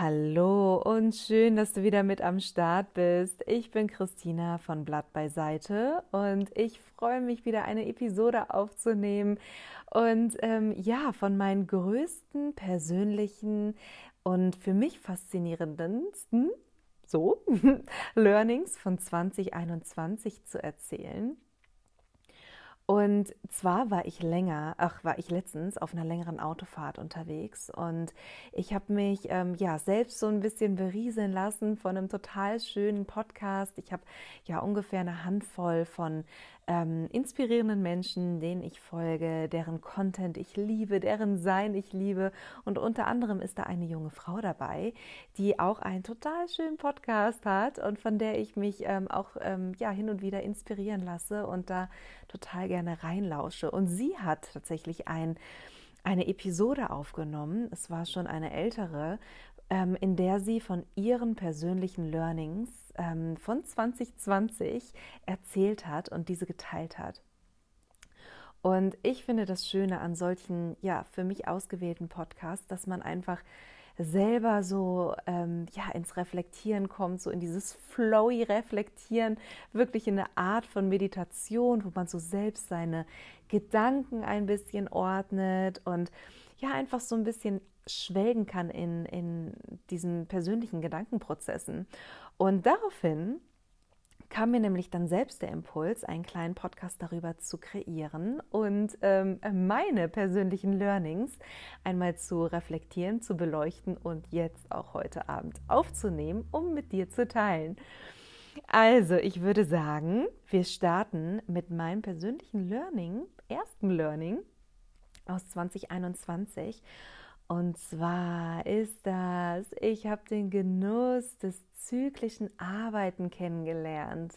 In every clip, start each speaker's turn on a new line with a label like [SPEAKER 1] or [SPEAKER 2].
[SPEAKER 1] Hallo und schön, dass du wieder mit am Start bist. Ich bin Christina von Blatt beiseite und ich freue mich wieder eine Episode aufzunehmen und ähm, ja, von meinen größten persönlichen und für mich faszinierendsten so Learnings von 2021 zu erzählen. Und zwar war ich länger, ach, war ich letztens auf einer längeren Autofahrt unterwegs und ich habe mich ähm, ja selbst so ein bisschen berieseln lassen von einem total schönen Podcast. Ich habe ja ungefähr eine Handvoll von ähm, inspirierenden Menschen, denen ich folge, deren Content ich liebe, deren Sein ich liebe. Und unter anderem ist da eine junge Frau dabei, die auch einen total schönen Podcast hat und von der ich mich ähm, auch ähm, ja, hin und wieder inspirieren lasse und da total gerne reinlausche. Und sie hat tatsächlich ein eine Episode aufgenommen. Es war schon eine ältere, in der sie von ihren persönlichen Learnings ähm, von 2020 erzählt hat und diese geteilt hat. Und ich finde das Schöne an solchen, ja, für mich ausgewählten Podcasts, dass man einfach selber so ähm, ja, ins Reflektieren kommt, so in dieses flowy Reflektieren, wirklich in eine Art von Meditation, wo man so selbst seine Gedanken ein bisschen ordnet und ja, einfach so ein bisschen schwelgen kann in, in diesen persönlichen Gedankenprozessen. Und daraufhin kam mir nämlich dann selbst der Impuls, einen kleinen Podcast darüber zu kreieren und ähm, meine persönlichen Learnings einmal zu reflektieren, zu beleuchten und jetzt auch heute Abend aufzunehmen, um mit dir zu teilen. Also, ich würde sagen, wir starten mit meinem persönlichen Learning, ersten Learning aus 2021. Und zwar ist das, ich habe den Genuss des zyklischen Arbeiten kennengelernt.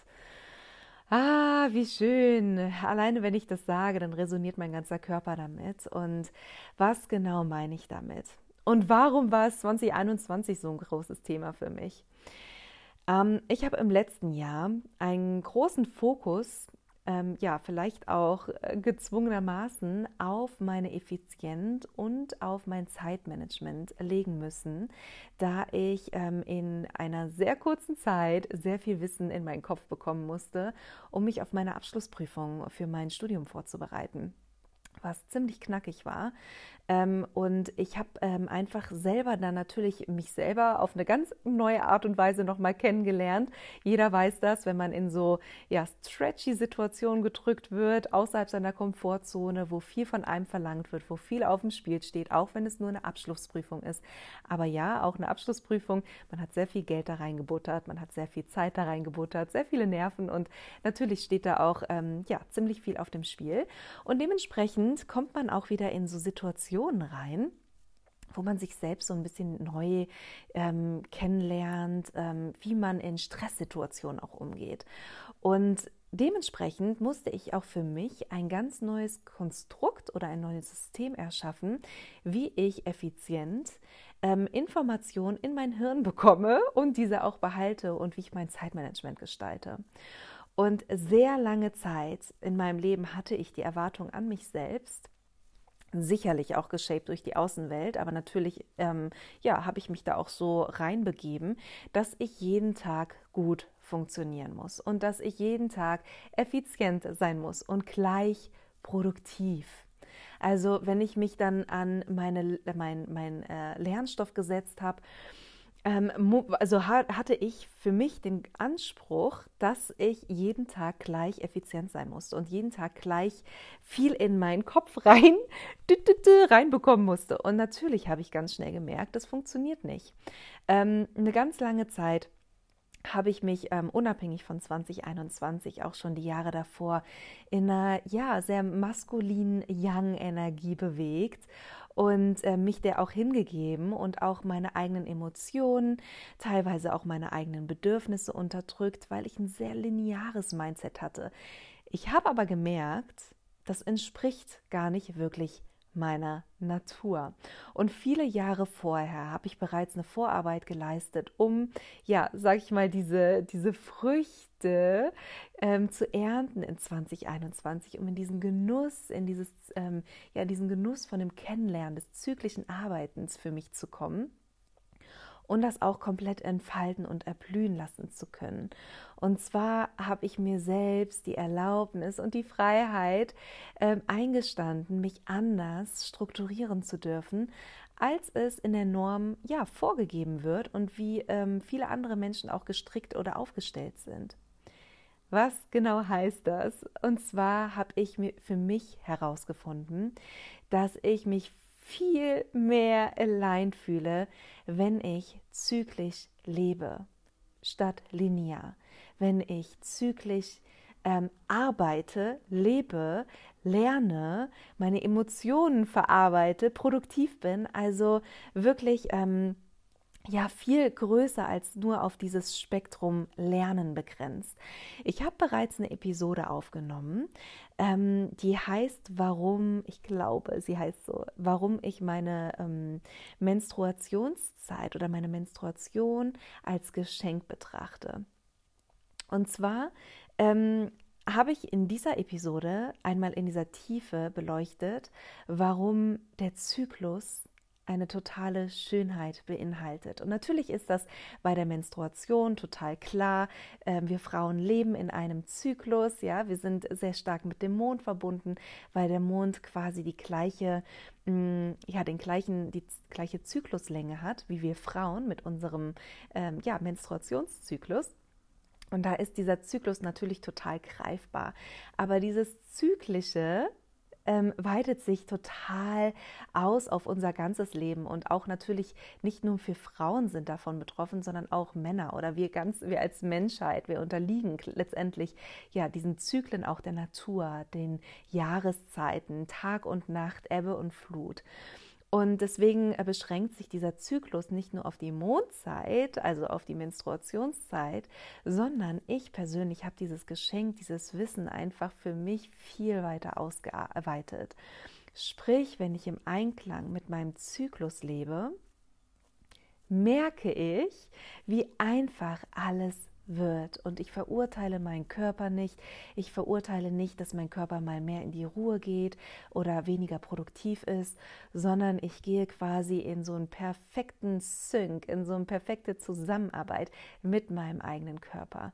[SPEAKER 1] Ah, wie schön. Alleine wenn ich das sage, dann resoniert mein ganzer Körper damit. Und was genau meine ich damit? Und warum war es 2021 so ein großes Thema für mich? Ähm, ich habe im letzten Jahr einen großen Fokus ähm, ja, vielleicht auch äh, gezwungenermaßen auf meine Effizienz und auf mein Zeitmanagement legen müssen, da ich ähm, in einer sehr kurzen Zeit sehr viel Wissen in meinen Kopf bekommen musste, um mich auf meine Abschlussprüfung für mein Studium vorzubereiten was ziemlich knackig war. Ähm, und ich habe ähm, einfach selber dann natürlich mich selber auf eine ganz neue Art und Weise nochmal kennengelernt. Jeder weiß das, wenn man in so ja, stretchy Situationen gedrückt wird, außerhalb seiner Komfortzone, wo viel von einem verlangt wird, wo viel auf dem Spiel steht, auch wenn es nur eine Abschlussprüfung ist. Aber ja, auch eine Abschlussprüfung, man hat sehr viel Geld da reingebuttert, man hat sehr viel Zeit da reingebuttert, sehr viele Nerven und natürlich steht da auch ähm, ja, ziemlich viel auf dem Spiel. Und dementsprechend kommt man auch wieder in so Situationen, Situationen rein, wo man sich selbst so ein bisschen neu ähm, kennenlernt, ähm, wie man in Stresssituationen auch umgeht. Und dementsprechend musste ich auch für mich ein ganz neues Konstrukt oder ein neues System erschaffen, wie ich effizient ähm, Informationen in mein Hirn bekomme und diese auch behalte und wie ich mein Zeitmanagement gestalte. Und sehr lange Zeit in meinem Leben hatte ich die Erwartung an mich selbst, sicherlich auch geshaped durch die Außenwelt, aber natürlich ähm, ja, habe ich mich da auch so reinbegeben, dass ich jeden Tag gut funktionieren muss und dass ich jeden Tag effizient sein muss und gleich produktiv. Also wenn ich mich dann an meine, mein, mein äh, Lernstoff gesetzt habe, also hatte ich für mich den Anspruch, dass ich jeden Tag gleich effizient sein musste und jeden Tag gleich viel in meinen Kopf rein reinbekommen musste. Und natürlich habe ich ganz schnell gemerkt, das funktioniert nicht. Ähm, eine ganz lange Zeit habe ich mich ähm, unabhängig von 2021 auch schon die Jahre davor in einer ja sehr maskulinen Young-Energie bewegt und äh, mich der auch hingegeben und auch meine eigenen Emotionen, teilweise auch meine eigenen Bedürfnisse unterdrückt, weil ich ein sehr lineares Mindset hatte. Ich habe aber gemerkt, das entspricht gar nicht wirklich meiner Natur. Und viele Jahre vorher habe ich bereits eine Vorarbeit geleistet, um, ja, sag ich mal, diese, diese Früchte ähm, zu ernten in 2021, um in diesen Genuss, in dieses, ähm, ja, diesen Genuss von dem Kennenlernen des zyklischen Arbeitens für mich zu kommen. Und das auch komplett entfalten und erblühen lassen zu können. Und zwar habe ich mir selbst die Erlaubnis und die Freiheit äh, eingestanden, mich anders strukturieren zu dürfen, als es in der Norm ja vorgegeben wird und wie ähm, viele andere Menschen auch gestrickt oder aufgestellt sind. Was genau heißt das? Und zwar habe ich mir für mich herausgefunden, dass ich mich viel mehr allein fühle, wenn ich zyklisch lebe, statt linear. Wenn ich zyklisch ähm, arbeite, lebe, lerne, meine Emotionen verarbeite, produktiv bin, also wirklich ähm, ja viel größer als nur auf dieses Spektrum Lernen begrenzt. Ich habe bereits eine Episode aufgenommen, ähm, die heißt, warum, ich glaube, sie heißt so, warum ich meine ähm, Menstruationszeit oder meine Menstruation als Geschenk betrachte. Und zwar ähm, habe ich in dieser Episode einmal in dieser Tiefe beleuchtet, warum der Zyklus eine totale Schönheit beinhaltet. Und natürlich ist das bei der Menstruation total klar. Ähm, wir Frauen leben in einem Zyklus, ja, wir sind sehr stark mit dem Mond verbunden, weil der Mond quasi die gleiche, mm, ja, den gleichen, die gleiche Zykluslänge hat, wie wir Frauen mit unserem ähm, ja, Menstruationszyklus. Und da ist dieser Zyklus natürlich total greifbar. Aber dieses Zyklische ähm, weitet sich total aus auf unser ganzes Leben und auch natürlich nicht nur für Frauen sind davon betroffen, sondern auch Männer oder wir ganz, wir als Menschheit, wir unterliegen letztendlich ja diesen Zyklen auch der Natur, den Jahreszeiten, Tag und Nacht, Ebbe und Flut. Und deswegen äh, beschränkt sich dieser Zyklus nicht nur auf die Mondzeit, also auf die Menstruationszeit, sondern ich persönlich habe dieses Geschenk, dieses Wissen einfach für mich viel weiter ausgeweitet. Sprich, wenn ich im Einklang mit meinem Zyklus lebe, merke ich, wie einfach alles wird. Und ich verurteile meinen Körper nicht. Ich verurteile nicht, dass mein Körper mal mehr in die Ruhe geht oder weniger produktiv ist, sondern ich gehe quasi in so einen perfekten Sync, in so eine perfekte Zusammenarbeit mit meinem eigenen Körper.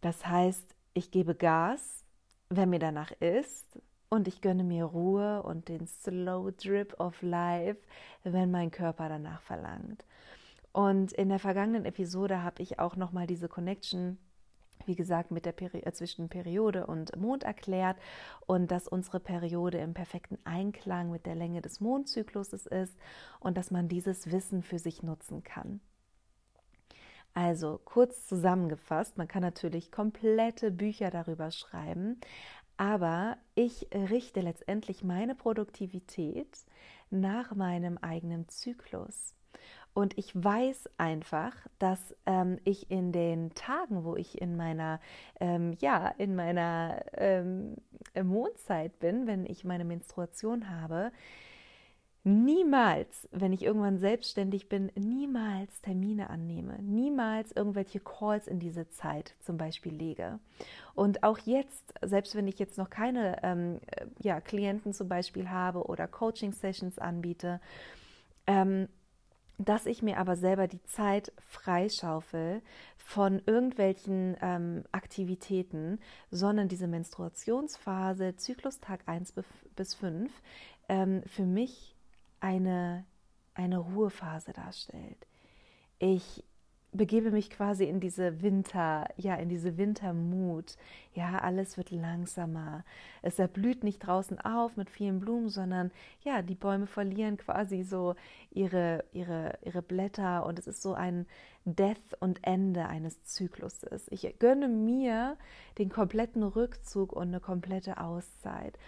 [SPEAKER 1] Das heißt, ich gebe Gas, wenn mir danach ist, und ich gönne mir Ruhe und den Slow Drip of Life, wenn mein Körper danach verlangt. Und in der vergangenen Episode habe ich auch nochmal diese Connection wie gesagt, mit der Peri äh, zwischen Periode und Mond erklärt und dass unsere Periode im perfekten Einklang mit der Länge des Mondzykluses ist und dass man dieses Wissen für sich nutzen kann. Also kurz zusammengefasst, man kann natürlich komplette Bücher darüber schreiben, aber ich richte letztendlich meine Produktivität nach meinem eigenen Zyklus. Und ich weiß einfach, dass ähm, ich in den Tagen, wo ich in meiner, ähm, ja, in meiner ähm, Mondzeit bin, wenn ich meine Menstruation habe, niemals, wenn ich irgendwann selbstständig bin, niemals Termine annehme, niemals irgendwelche Calls in diese Zeit zum Beispiel lege. Und auch jetzt, selbst wenn ich jetzt noch keine ähm, ja, Klienten zum Beispiel habe oder Coaching-Sessions anbiete, ähm, dass ich mir aber selber die Zeit freischaufel von irgendwelchen ähm, Aktivitäten, sondern diese Menstruationsphase, Zyklustag 1 bis 5, ähm, für mich eine, eine Ruhephase darstellt. Ich begebe mich quasi in diese Winter, ja, in diese Wintermut. Ja, alles wird langsamer. Es erblüht nicht draußen auf mit vielen Blumen, sondern ja, die Bäume verlieren quasi so ihre, ihre, ihre Blätter und es ist so ein Death und Ende eines Zykluses. Ich gönne mir den kompletten Rückzug und eine komplette Auszeit.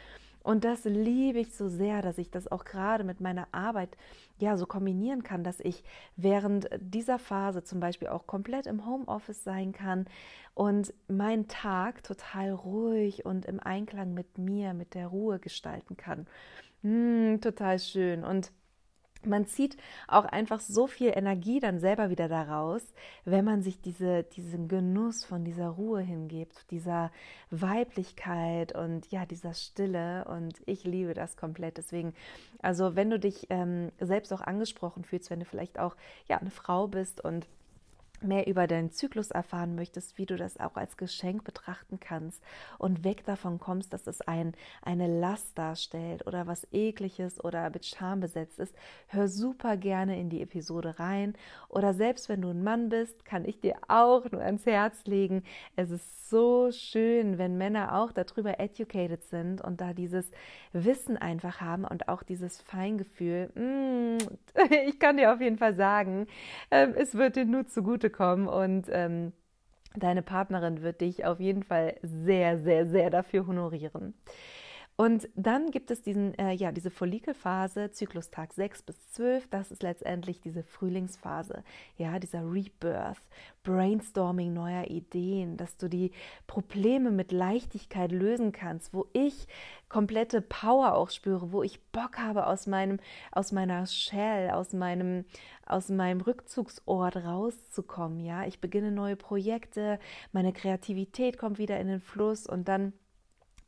[SPEAKER 1] Und das liebe ich so sehr, dass ich das auch gerade mit meiner Arbeit ja so kombinieren kann, dass ich während dieser Phase zum Beispiel auch komplett im Homeoffice sein kann und meinen Tag total ruhig und im Einklang mit mir, mit der Ruhe gestalten kann. Mm, total schön. Und man zieht auch einfach so viel Energie dann selber wieder daraus, wenn man sich diese, diesen Genuss von dieser Ruhe hingibt, dieser Weiblichkeit und ja, dieser Stille. Und ich liebe das komplett. Deswegen, also wenn du dich ähm, selbst auch angesprochen fühlst, wenn du vielleicht auch ja eine Frau bist und mehr über deinen Zyklus erfahren möchtest, wie du das auch als Geschenk betrachten kannst und weg davon kommst, dass es ein, eine Last darstellt oder was ekliges oder mit Scham besetzt ist, hör super gerne in die Episode rein. Oder selbst wenn du ein Mann bist, kann ich dir auch nur ans Herz legen. Es ist so schön, wenn Männer auch darüber educated sind und da dieses Wissen einfach haben und auch dieses Feingefühl. Mm, ich kann dir auf jeden Fall sagen, ähm, es wird dir nur zugute kommen und ähm, deine Partnerin wird dich auf jeden Fall sehr, sehr, sehr dafür honorieren. Und dann gibt es diesen, äh, ja, diese Follikelphase, Zyklustag 6 bis 12, das ist letztendlich diese Frühlingsphase, ja, dieser Rebirth, Brainstorming neuer Ideen, dass du die Probleme mit Leichtigkeit lösen kannst, wo ich komplette Power auch spüre, wo ich Bock habe aus meinem, aus meiner Shell, aus meinem, aus meinem Rückzugsort rauszukommen, ja. Ich beginne neue Projekte, meine Kreativität kommt wieder in den Fluss und dann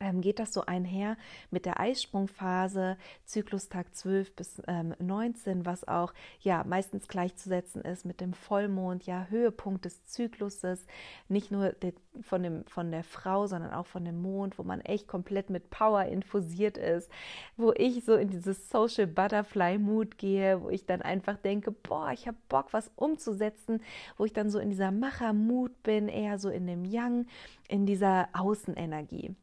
[SPEAKER 1] ähm, geht das so einher mit der Eisprungphase, Zyklustag 12 bis ähm, 19, was auch ja meistens gleichzusetzen ist mit dem Vollmond, ja Höhepunkt des Zykluses, nicht nur de, von, dem, von der Frau, sondern auch von dem Mond, wo man echt komplett mit Power infusiert ist, wo ich so in dieses Social Butterfly Mood gehe, wo ich dann einfach denke, boah, ich habe Bock, was umzusetzen, wo ich dann so in dieser Macher Mood bin, eher so in dem Yang, in dieser Außenenergie.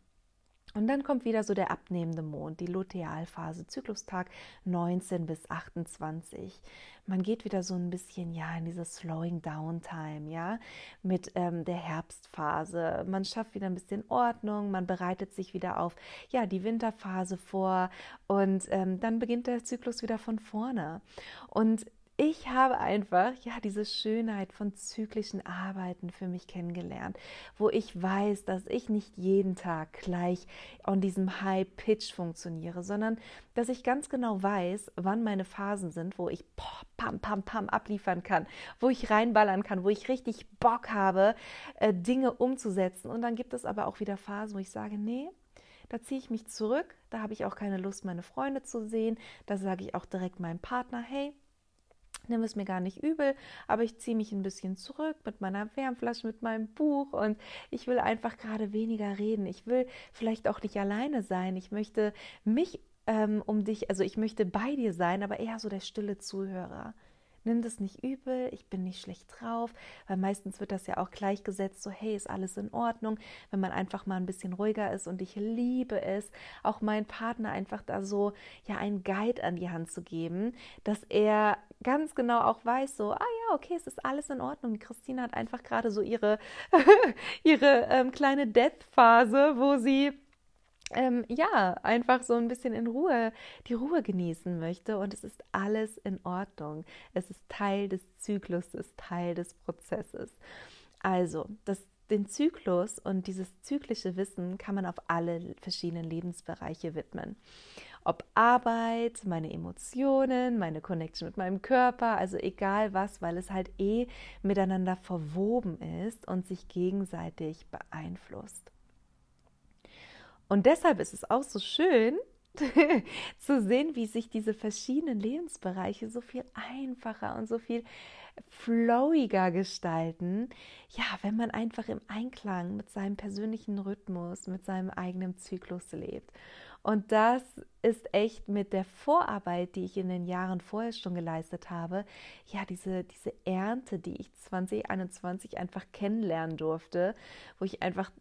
[SPEAKER 1] Und dann kommt wieder so der abnehmende Mond, die Lutealphase, Zyklustag 19 bis 28. Man geht wieder so ein bisschen ja in diese Slowing Down Time, ja, mit ähm, der Herbstphase. Man schafft wieder ein bisschen Ordnung, man bereitet sich wieder auf ja die Winterphase vor und ähm, dann beginnt der Zyklus wieder von vorne. Und ich habe einfach ja diese Schönheit von zyklischen Arbeiten für mich kennengelernt, wo ich weiß, dass ich nicht jeden Tag gleich an diesem High Pitch funktioniere, sondern dass ich ganz genau weiß, wann meine Phasen sind, wo ich pam pam pam abliefern kann, wo ich reinballern kann, wo ich richtig Bock habe, äh, Dinge umzusetzen. Und dann gibt es aber auch wieder Phasen, wo ich sage, nee, da ziehe ich mich zurück, da habe ich auch keine Lust, meine Freunde zu sehen. Da sage ich auch direkt meinem Partner, hey, nimm es mir gar nicht übel, aber ich ziehe mich ein bisschen zurück mit meiner Wärmflasche, mit meinem Buch und ich will einfach gerade weniger reden. Ich will vielleicht auch nicht alleine sein. Ich möchte mich ähm, um dich, also ich möchte bei dir sein, aber eher so der stille Zuhörer nimm das nicht übel, ich bin nicht schlecht drauf, weil meistens wird das ja auch gleichgesetzt, so hey, ist alles in Ordnung, wenn man einfach mal ein bisschen ruhiger ist und ich liebe es, auch meinen Partner einfach da so ja einen Guide an die Hand zu geben, dass er ganz genau auch weiß, so, ah ja, okay, es ist alles in Ordnung. Christine hat einfach gerade so ihre, ihre ähm, kleine Death-Phase, wo sie ähm, ja, einfach so ein bisschen in Ruhe, die Ruhe genießen möchte. Und es ist alles in Ordnung. Es ist Teil des Zyklus, es ist Teil des Prozesses. Also, das, den Zyklus und dieses zyklische Wissen kann man auf alle verschiedenen Lebensbereiche widmen. Ob Arbeit, meine Emotionen, meine Connection mit meinem Körper, also egal was, weil es halt eh miteinander verwoben ist und sich gegenseitig beeinflusst. Und deshalb ist es auch so schön zu sehen, wie sich diese verschiedenen Lebensbereiche so viel einfacher und so viel flowiger gestalten. Ja, wenn man einfach im Einklang mit seinem persönlichen Rhythmus, mit seinem eigenen Zyklus lebt. Und das ist echt mit der Vorarbeit, die ich in den Jahren vorher schon geleistet habe, ja, diese, diese Ernte, die ich 2021 einfach kennenlernen durfte, wo ich einfach,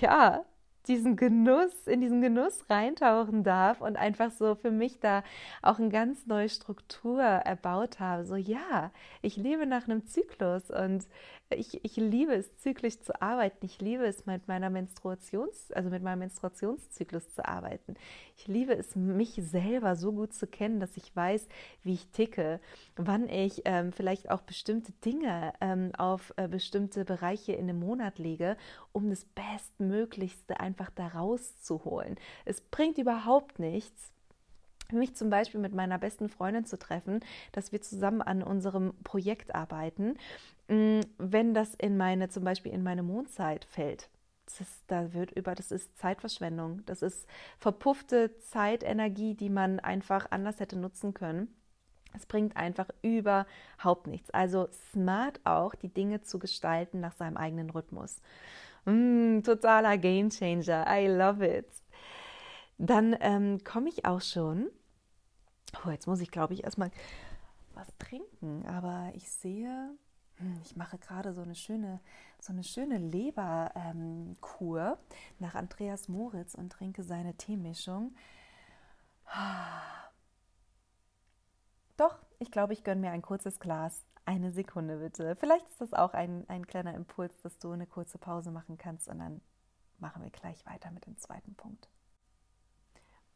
[SPEAKER 1] ja, diesen Genuss, in diesen Genuss reintauchen darf und einfach so für mich da auch eine ganz neue Struktur erbaut habe. So, ja, ich lebe nach einem Zyklus und ich, ich liebe es, zyklisch zu arbeiten. Ich liebe es, mit meiner Menstruations, also mit meinem Menstruationszyklus zu arbeiten. Ich liebe es, mich selber so gut zu kennen, dass ich weiß, wie ich ticke, wann ich ähm, vielleicht auch bestimmte Dinge ähm, auf äh, bestimmte Bereiche in einem Monat lege, um das Bestmöglichste einfach da rauszuholen. Es bringt überhaupt nichts, mich zum Beispiel mit meiner besten Freundin zu treffen, dass wir zusammen an unserem Projekt arbeiten, wenn das in meine, zum Beispiel in meine Mondzeit fällt. Das ist, da wird über, das ist Zeitverschwendung. Das ist verpuffte Zeitenergie, die man einfach anders hätte nutzen können. Es bringt einfach überhaupt nichts. Also smart auch, die Dinge zu gestalten nach seinem eigenen Rhythmus. Mm, totaler Gamechanger. I love it. Dann ähm, komme ich auch schon Oh, jetzt muss ich, glaube ich, erstmal was trinken. Aber ich sehe, ich mache gerade so eine schöne, so eine schöne Leberkur ähm, nach Andreas Moritz und trinke seine Teemischung. Doch, ich glaube, ich gönne mir ein kurzes Glas. Eine Sekunde bitte. Vielleicht ist das auch ein, ein kleiner Impuls, dass du eine kurze Pause machen kannst und dann machen wir gleich weiter mit dem zweiten Punkt.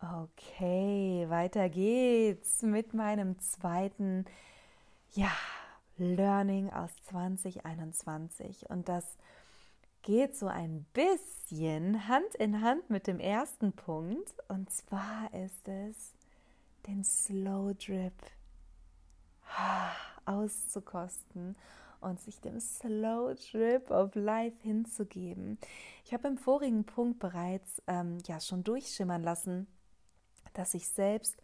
[SPEAKER 1] Okay, weiter geht's mit meinem zweiten, ja, Learning aus 2021. Und das geht so ein bisschen Hand in Hand mit dem ersten Punkt. Und zwar ist es, den Slow Drip auszukosten und sich dem Slow Drip of Life hinzugeben. Ich habe im vorigen Punkt bereits ähm, ja schon durchschimmern lassen, dass ich selbst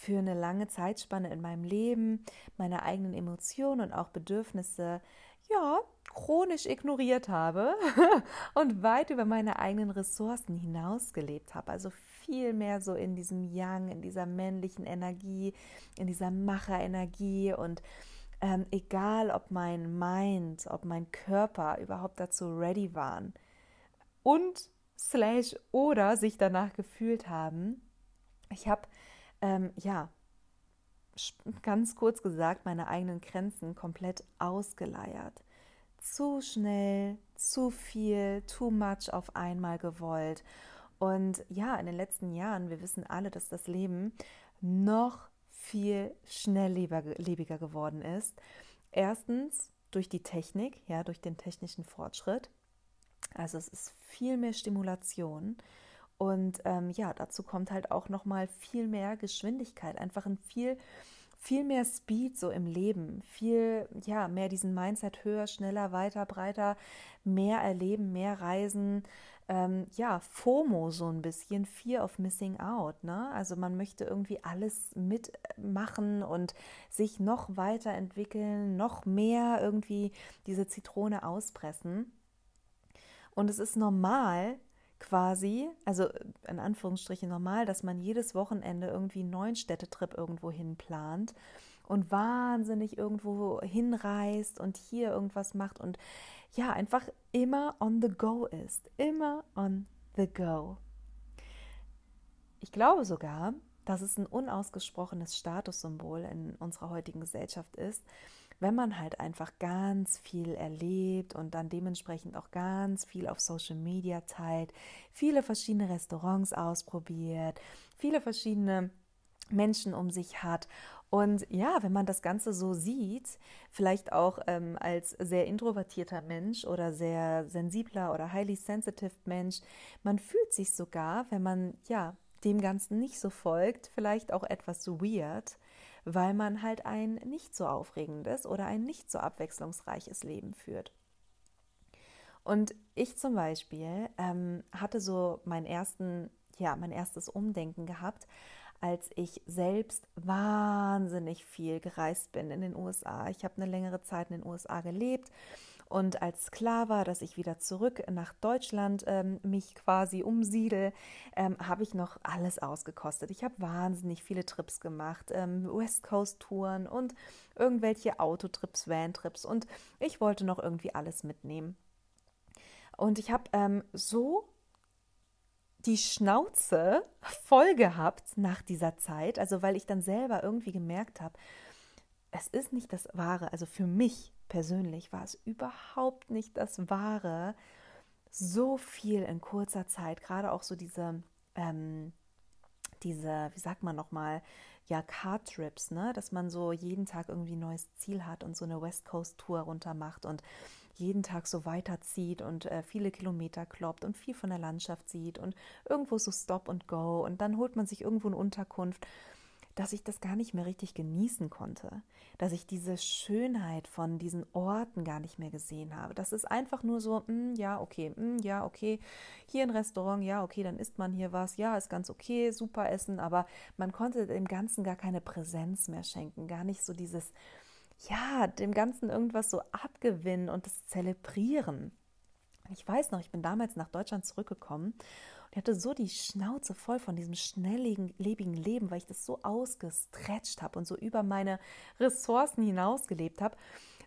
[SPEAKER 1] für eine lange Zeitspanne in meinem Leben meine eigenen Emotionen und auch Bedürfnisse ja chronisch ignoriert habe und weit über meine eigenen Ressourcen hinaus gelebt habe. Also viel mehr so in diesem Yang, in dieser männlichen Energie, in dieser Macherenergie und ähm, egal ob mein Mind, ob mein Körper überhaupt dazu ready waren und slash oder sich danach gefühlt haben, ich habe, ähm, ja, ganz kurz gesagt, meine eigenen Grenzen komplett ausgeleiert. Zu schnell, zu viel, too much auf einmal gewollt. Und ja, in den letzten Jahren, wir wissen alle, dass das Leben noch viel schnelllebiger geworden ist. Erstens durch die Technik, ja, durch den technischen Fortschritt. Also es ist viel mehr Stimulation. Und ähm, ja, dazu kommt halt auch noch mal viel mehr Geschwindigkeit, einfach ein viel viel mehr Speed so im Leben, viel ja mehr diesen Mindset höher, schneller, weiter, breiter, mehr erleben, mehr reisen, ähm, ja FOMO so ein bisschen, Fear of Missing Out, ne? Also man möchte irgendwie alles mitmachen und sich noch weiterentwickeln, noch mehr irgendwie diese Zitrone auspressen. Und es ist normal, quasi, also in Anführungsstrichen normal, dass man jedes Wochenende irgendwie einen neuen Städtetrip irgendwo hin plant und wahnsinnig irgendwo hinreist und hier irgendwas macht und ja, einfach immer on the go ist. Immer on the go. Ich glaube sogar, dass es ein unausgesprochenes Statussymbol in unserer heutigen Gesellschaft ist, wenn man halt einfach ganz viel erlebt und dann dementsprechend auch ganz viel auf Social Media teilt, viele verschiedene Restaurants ausprobiert, viele verschiedene Menschen um sich hat. Und ja, wenn man das Ganze so sieht, vielleicht auch ähm, als sehr introvertierter Mensch oder sehr sensibler oder highly sensitive Mensch, man fühlt sich sogar, wenn man ja dem Ganzen nicht so folgt, vielleicht auch etwas weird weil man halt ein nicht so aufregendes oder ein nicht so abwechslungsreiches Leben führt. Und ich zum Beispiel ähm, hatte so meinen ersten, ja, mein erstes Umdenken gehabt, als ich selbst wahnsinnig viel gereist bin in den USA. Ich habe eine längere Zeit in den USA gelebt und als klar war, dass ich wieder zurück nach Deutschland ähm, mich quasi umsiedel, ähm, habe ich noch alles ausgekostet. Ich habe wahnsinnig viele Trips gemacht, ähm, West Coast Touren und irgendwelche Autotrips, Van-Trips und ich wollte noch irgendwie alles mitnehmen. Und ich habe ähm, so die Schnauze voll gehabt nach dieser Zeit, also weil ich dann selber irgendwie gemerkt habe, es ist nicht das Wahre, also für mich persönlich war es überhaupt nicht das Wahre, so viel in kurzer Zeit, gerade auch so diese, ähm, diese, wie sagt man nochmal, ja, Car-Trips, ne? dass man so jeden Tag irgendwie ein neues Ziel hat und so eine West Coast-Tour runter macht und jeden Tag so weiterzieht und äh, viele Kilometer kloppt und viel von der Landschaft sieht und irgendwo so Stop und Go und dann holt man sich irgendwo eine Unterkunft dass ich das gar nicht mehr richtig genießen konnte, dass ich diese Schönheit von diesen Orten gar nicht mehr gesehen habe. Das ist einfach nur so, mm, ja, okay, mm, ja, okay, hier ein Restaurant, ja, okay, dann isst man hier was, ja, ist ganz okay, super Essen, aber man konnte dem Ganzen gar keine Präsenz mehr schenken, gar nicht so dieses, ja, dem Ganzen irgendwas so abgewinnen und das zelebrieren. Ich weiß noch, ich bin damals nach Deutschland zurückgekommen ich hatte so die Schnauze voll von diesem schnelllebigen Leben, weil ich das so ausgestretcht habe und so über meine Ressourcen hinausgelebt habe,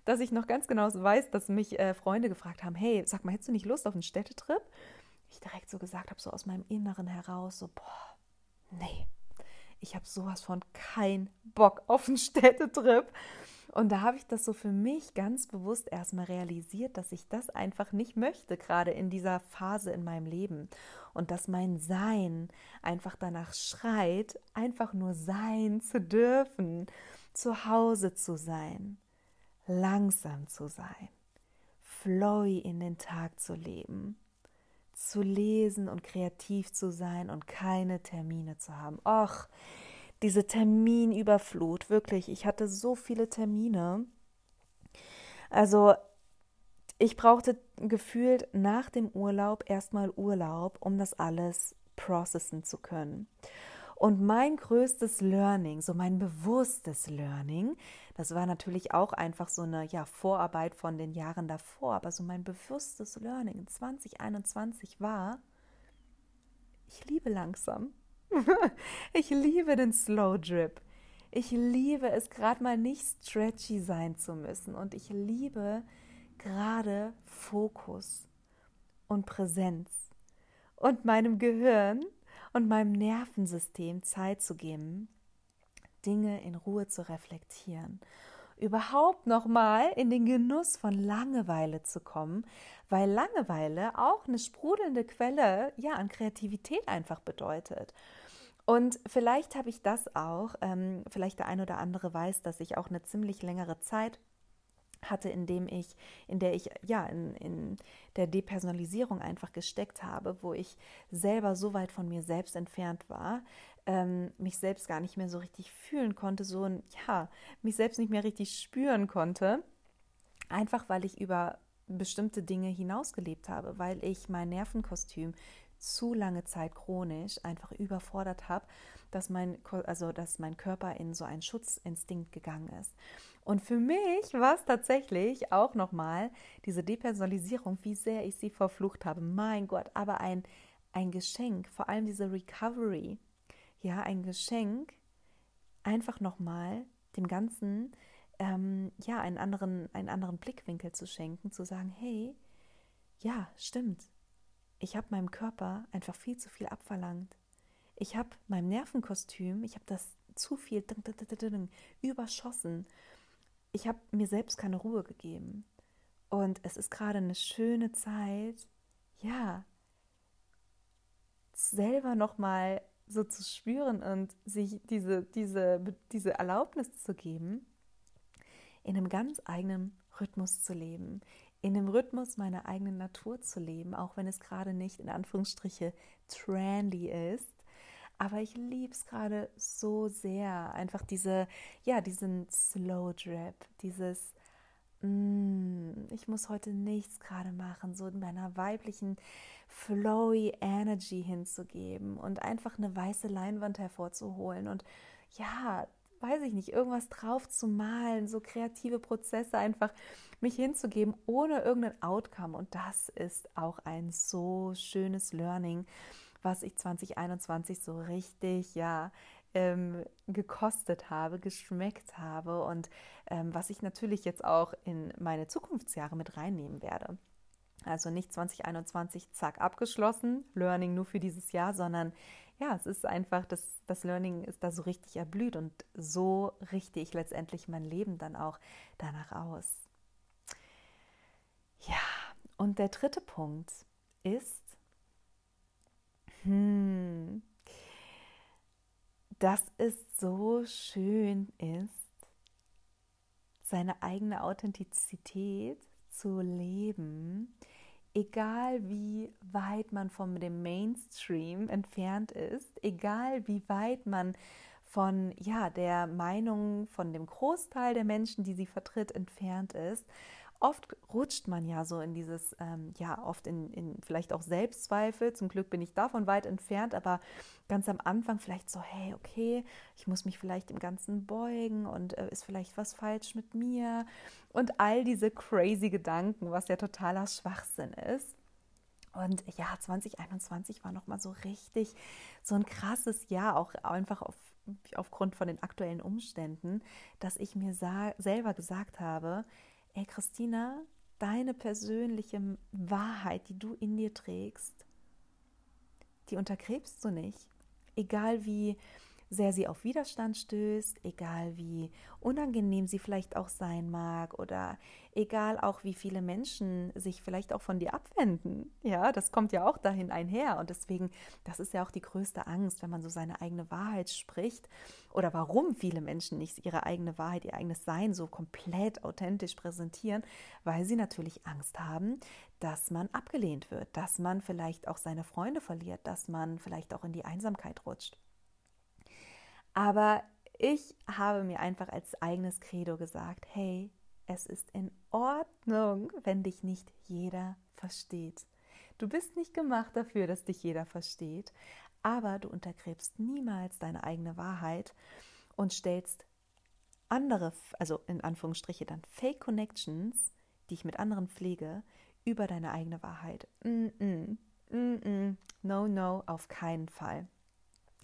[SPEAKER 1] dass ich noch ganz genau weiß, dass mich äh, Freunde gefragt haben, hey, sag mal, hättest du nicht Lust auf einen Städtetrip? Ich direkt so gesagt habe, so aus meinem Inneren heraus, so, boah, nee, ich habe sowas von kein Bock auf einen Städtetrip. Und da habe ich das so für mich ganz bewusst erstmal realisiert, dass ich das einfach nicht möchte, gerade in dieser Phase in meinem Leben. Und dass mein Sein einfach danach schreit, einfach nur sein zu dürfen, zu Hause zu sein, langsam zu sein, flowy in den Tag zu leben, zu lesen und kreativ zu sein und keine Termine zu haben. Och, diese Terminüberflut, wirklich, ich hatte so viele Termine. Also ich brauchte gefühlt nach dem Urlaub erstmal Urlaub, um das alles processen zu können. Und mein größtes Learning, so mein bewusstes Learning, das war natürlich auch einfach so eine ja, Vorarbeit von den Jahren davor, aber so mein bewusstes Learning in 2021 war, ich liebe langsam. ich liebe den Slow Drip. Ich liebe es gerade mal nicht stretchy sein zu müssen und ich liebe gerade Fokus und Präsenz und meinem Gehirn und meinem Nervensystem Zeit zu geben, Dinge in Ruhe zu reflektieren überhaupt noch mal in den Genuss von Langeweile zu kommen, weil Langeweile auch eine sprudelnde Quelle ja an Kreativität einfach bedeutet. Und vielleicht habe ich das auch, ähm, vielleicht der ein oder andere weiß, dass ich auch eine ziemlich längere Zeit hatte, in dem ich, in der ich ja in, in der Depersonalisierung einfach gesteckt habe, wo ich selber so weit von mir selbst entfernt war, ähm, mich selbst gar nicht mehr so richtig fühlen konnte, so ein, ja, mich selbst nicht mehr richtig spüren konnte, einfach weil ich über bestimmte Dinge hinausgelebt habe, weil ich mein Nervenkostüm zu lange Zeit chronisch einfach überfordert habe, dass mein, also dass mein Körper in so einen Schutzinstinkt gegangen ist. Und für mich war es tatsächlich auch nochmal diese Depersonalisierung, wie sehr ich sie verflucht habe. Mein Gott, aber ein, ein Geschenk, vor allem diese Recovery, ja, ein Geschenk, einfach nochmal dem Ganzen ähm, ja, einen anderen, einen anderen Blickwinkel zu schenken, zu sagen, hey, ja, stimmt, ich habe meinem Körper einfach viel zu viel abverlangt. Ich habe meinem Nervenkostüm, ich habe das zu viel überschossen. Ich habe mir selbst keine Ruhe gegeben. Und es ist gerade eine schöne Zeit, ja, selber nochmal so zu spüren und sich diese, diese, diese Erlaubnis zu geben, in einem ganz eigenen Rhythmus zu leben, in dem Rhythmus meiner eigenen Natur zu leben, auch wenn es gerade nicht in Anführungsstriche trendy ist. Aber ich liebe es gerade so sehr, einfach diese, ja, diesen Slow Drip, dieses, mm, ich muss heute nichts gerade machen, so in meiner weiblichen flowy Energy hinzugeben und einfach eine weiße Leinwand hervorzuholen und ja, weiß ich nicht, irgendwas drauf zu malen, so kreative Prozesse einfach mich hinzugeben, ohne irgendein Outcome. Und das ist auch ein so schönes Learning, was ich 2021 so richtig, ja, ähm, gekostet habe, geschmeckt habe und ähm, was ich natürlich jetzt auch in meine Zukunftsjahre mit reinnehmen werde. Also nicht 2021, zack, abgeschlossen, Learning nur für dieses Jahr, sondern ja, es ist einfach, das, das Learning ist da so richtig erblüht und so richte ich letztendlich mein Leben dann auch danach aus. Ja, und der dritte Punkt ist, hm, dass es so schön ist, seine eigene Authentizität zu leben, egal wie weit man von dem Mainstream entfernt ist, egal wie weit man von ja, der Meinung von dem Großteil der Menschen, die sie vertritt, entfernt ist oft rutscht man ja so in dieses, ähm, ja, oft in, in vielleicht auch Selbstzweifel. Zum Glück bin ich davon weit entfernt, aber ganz am Anfang vielleicht so, hey, okay, ich muss mich vielleicht im Ganzen beugen und äh, ist vielleicht was falsch mit mir und all diese crazy Gedanken, was ja totaler Schwachsinn ist. Und ja, 2021 war nochmal so richtig so ein krasses Jahr, auch einfach auf, aufgrund von den aktuellen Umständen, dass ich mir selber gesagt habe, ey Christina, deine persönliche Wahrheit, die du in dir trägst, die untergräbst du nicht. Egal wie sehr sie auf Widerstand stößt, egal wie unangenehm sie vielleicht auch sein mag oder egal auch wie viele Menschen sich vielleicht auch von dir abwenden. Ja, das kommt ja auch dahin einher und deswegen, das ist ja auch die größte Angst, wenn man so seine eigene Wahrheit spricht oder warum viele Menschen nicht ihre eigene Wahrheit, ihr eigenes Sein so komplett authentisch präsentieren, weil sie natürlich Angst haben, dass man abgelehnt wird, dass man vielleicht auch seine Freunde verliert, dass man vielleicht auch in die Einsamkeit rutscht. Aber ich habe mir einfach als eigenes Credo gesagt, hey, es ist in Ordnung, wenn dich nicht jeder versteht. Du bist nicht gemacht dafür, dass dich jeder versteht, aber du untergräbst niemals deine eigene Wahrheit und stellst andere, also in Anführungsstriche dann Fake Connections, die ich mit anderen pflege, über deine eigene Wahrheit. Mm -mm, mm no, no, auf keinen Fall.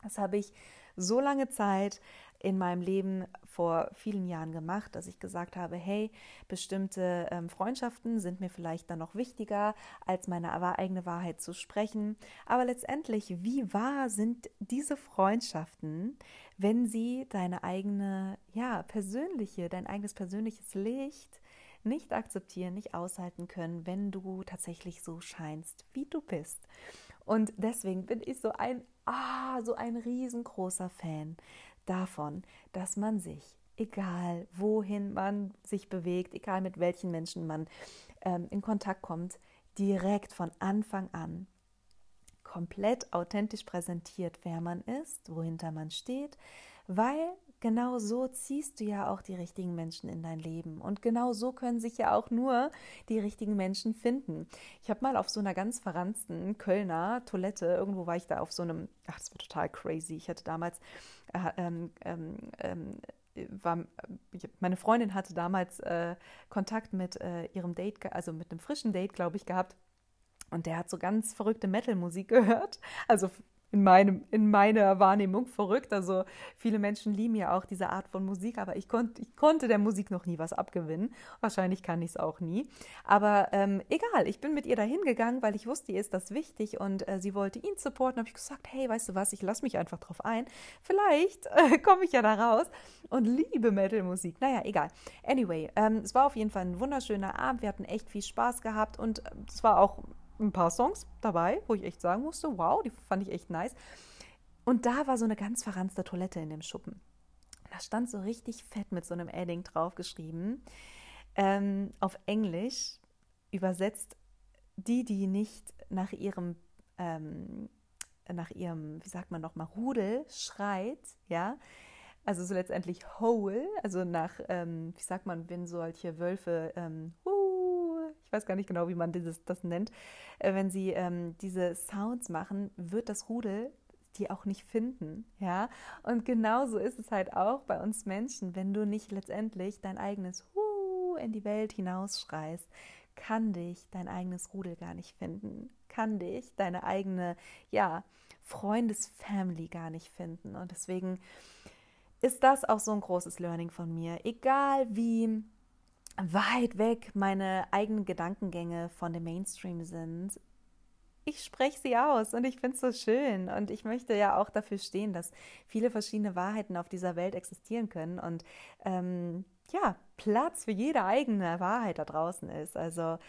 [SPEAKER 1] Das habe ich so lange Zeit in meinem Leben vor vielen Jahren gemacht, dass ich gesagt habe, hey, bestimmte ähm, Freundschaften sind mir vielleicht dann noch wichtiger, als meine eigene Wahrheit zu sprechen. Aber letztendlich, wie wahr sind diese Freundschaften, wenn sie deine eigene, ja, persönliche, dein eigenes persönliches Licht nicht akzeptieren, nicht aushalten können, wenn du tatsächlich so scheinst, wie du bist. Und deswegen bin ich so ein ah, so ein riesengroßer Fan davon, dass man sich, egal wohin man sich bewegt, egal mit welchen Menschen man ähm, in Kontakt kommt, direkt von Anfang an komplett authentisch präsentiert, wer man ist, wohinter man steht, weil genau so ziehst du ja auch die richtigen Menschen in dein Leben. Und genau so können sich ja auch nur die richtigen Menschen finden. Ich habe mal auf so einer ganz verranzten Kölner Toilette, irgendwo war ich da auf so einem, ach, das war total crazy. Ich hatte damals, äh, ähm, ähm, ähm war, meine Freundin hatte damals äh, Kontakt mit äh, ihrem Date, also mit einem frischen Date, glaube ich, gehabt. Und der hat so ganz verrückte Metal-Musik gehört. Also in, meinem, in meiner Wahrnehmung verrückt. Also viele Menschen lieben ja auch diese Art von Musik, aber ich, konnt, ich konnte der Musik noch nie was abgewinnen. Wahrscheinlich kann ich es auch nie. Aber ähm, egal, ich bin mit ihr dahin gegangen, weil ich wusste, ihr ist das wichtig und äh, sie wollte ihn supporten. habe ich gesagt, hey, weißt du was, ich lasse mich einfach drauf ein. Vielleicht äh, komme ich ja da raus und liebe Metal-Musik. Naja, egal. Anyway, ähm, es war auf jeden Fall ein wunderschöner Abend. Wir hatten echt viel Spaß gehabt und äh, es war auch ein paar Songs dabei, wo ich echt sagen musste, wow, die fand ich echt nice. Und da war so eine ganz verranzte Toilette in dem Schuppen. Da stand so richtig fett mit so einem Edding draufgeschrieben. Ähm, auf Englisch übersetzt die, die nicht nach ihrem, ähm, nach ihrem, wie sagt man nochmal, Rudel schreit, ja, also so letztendlich whole, also nach, ähm, wie sagt man, wenn solche Wölfe, ähm, ich weiß gar nicht genau, wie man dieses, das nennt, äh, wenn sie ähm, diese Sounds machen, wird das Rudel die auch nicht finden, ja. Und genauso ist es halt auch bei uns Menschen, wenn du nicht letztendlich dein eigenes Hu in die Welt hinausschreist, kann dich dein eigenes Rudel gar nicht finden, kann dich deine eigene, ja, Freundesfamily gar nicht finden. Und deswegen ist das auch so ein großes Learning von mir. Egal wie weit weg meine eigenen Gedankengänge von dem Mainstream sind. Ich spreche sie aus und ich finde es so schön. Und ich möchte ja auch dafür stehen, dass viele verschiedene Wahrheiten auf dieser Welt existieren können und ähm, ja, Platz für jede eigene Wahrheit da draußen ist. Also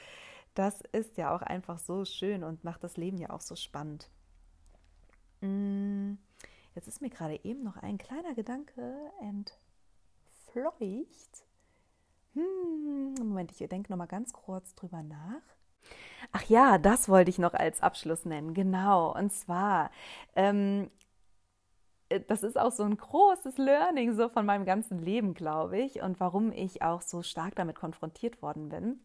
[SPEAKER 1] das ist ja auch einfach so schön und macht das Leben ja auch so spannend. Mm, jetzt ist mir gerade eben noch ein kleiner Gedanke entfleucht. Hm, Moment, ich denke noch mal ganz kurz drüber nach. Ach ja, das wollte ich noch als Abschluss nennen, genau. Und zwar, ähm, äh, das ist auch so ein großes Learning so von meinem ganzen Leben, glaube ich, und warum ich auch so stark damit konfrontiert worden bin.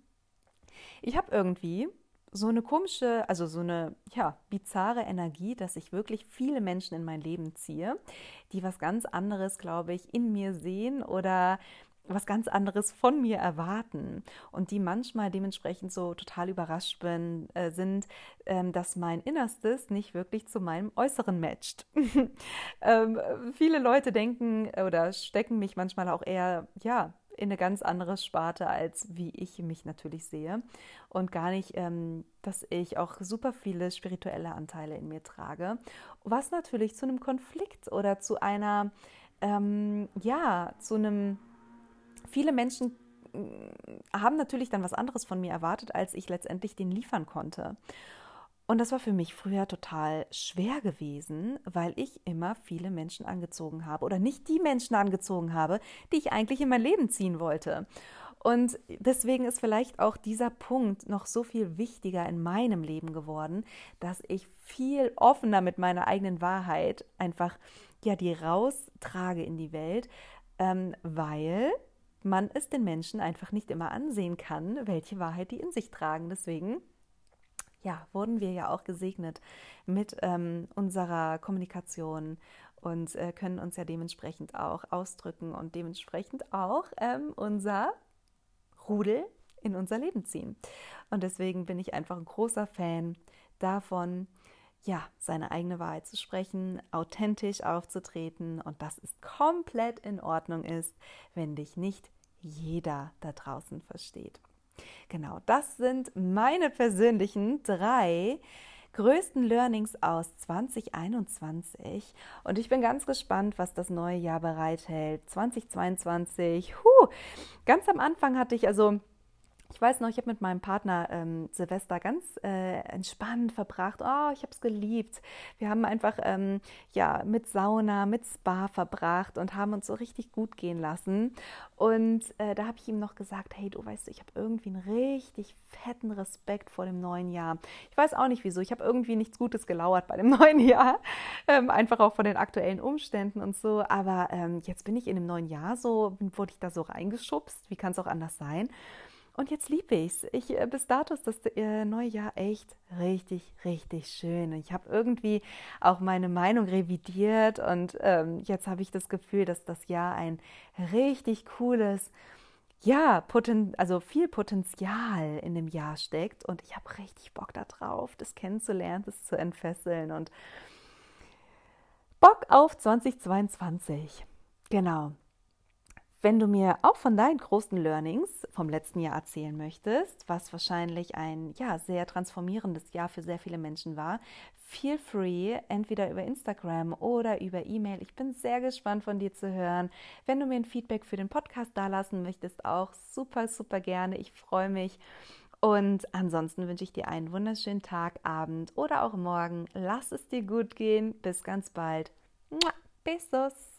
[SPEAKER 1] Ich habe irgendwie so eine komische, also so eine ja, bizarre Energie, dass ich wirklich viele Menschen in mein Leben ziehe, die was ganz anderes, glaube ich, in mir sehen oder was ganz anderes von mir erwarten und die manchmal dementsprechend so total überrascht bin, äh, sind, ähm, dass mein Innerstes nicht wirklich zu meinem Äußeren matcht. ähm, viele Leute denken oder stecken mich manchmal auch eher, ja, in eine ganz andere Sparte, als wie ich mich natürlich sehe. Und gar nicht, ähm, dass ich auch super viele spirituelle Anteile in mir trage. Was natürlich zu einem Konflikt oder zu einer, ähm, ja, zu einem viele Menschen mm, haben natürlich dann was anderes von mir erwartet, als ich letztendlich den liefern konnte. Und das war für mich früher total schwer gewesen, weil ich immer viele Menschen angezogen habe oder nicht die Menschen angezogen habe, die ich eigentlich in mein Leben ziehen wollte. Und deswegen ist vielleicht auch dieser Punkt noch so viel wichtiger in meinem Leben geworden, dass ich viel offener mit meiner eigenen Wahrheit einfach ja die raustrage in die Welt, ähm, weil man es den Menschen einfach nicht immer ansehen kann, welche Wahrheit die in sich tragen. Deswegen ja, wurden wir ja auch gesegnet mit ähm, unserer Kommunikation und äh, können uns ja dementsprechend auch ausdrücken und dementsprechend auch ähm, unser Rudel in unser Leben ziehen. Und deswegen bin ich einfach ein großer Fan davon, ja, seine eigene Wahrheit zu sprechen, authentisch aufzutreten und dass es komplett in Ordnung ist, wenn dich nicht jeder da draußen versteht. Genau, das sind meine persönlichen drei größten Learnings aus 2021 und ich bin ganz gespannt, was das neue Jahr bereithält. 2022, huh, ganz am Anfang hatte ich also ich weiß noch, ich habe mit meinem Partner ähm, Silvester ganz äh, entspannt verbracht. Oh, ich habe es geliebt. Wir haben einfach ähm, ja mit Sauna, mit Spa verbracht und haben uns so richtig gut gehen lassen. Und äh, da habe ich ihm noch gesagt, hey, du weißt, ich habe irgendwie einen richtig fetten Respekt vor dem neuen Jahr. Ich weiß auch nicht wieso. Ich habe irgendwie nichts Gutes gelauert bei dem neuen Jahr, ähm, einfach auch von den aktuellen Umständen und so. Aber ähm, jetzt bin ich in dem neuen Jahr so, wurde ich da so reingeschubst. Wie kann es auch anders sein? Und jetzt liebe ich es. Ich, äh, bis dato ist das äh, neue Jahr echt richtig, richtig schön. Ich habe irgendwie auch meine Meinung revidiert und ähm, jetzt habe ich das Gefühl, dass das Jahr ein richtig cooles, ja, poten also viel Potenzial in dem Jahr steckt und ich habe richtig Bock darauf, das kennenzulernen, das zu entfesseln und Bock auf 2022. Genau. Wenn du mir auch von deinen großen Learnings vom letzten Jahr erzählen möchtest, was wahrscheinlich ein ja, sehr transformierendes Jahr für sehr viele Menschen war, feel free, entweder über Instagram oder über E-Mail. Ich bin sehr gespannt von dir zu hören. Wenn du mir ein Feedback für den Podcast dalassen möchtest, auch super, super gerne. Ich freue mich. Und ansonsten wünsche ich dir einen wunderschönen Tag, Abend oder auch morgen. Lass es dir gut gehen. Bis ganz bald. Besos.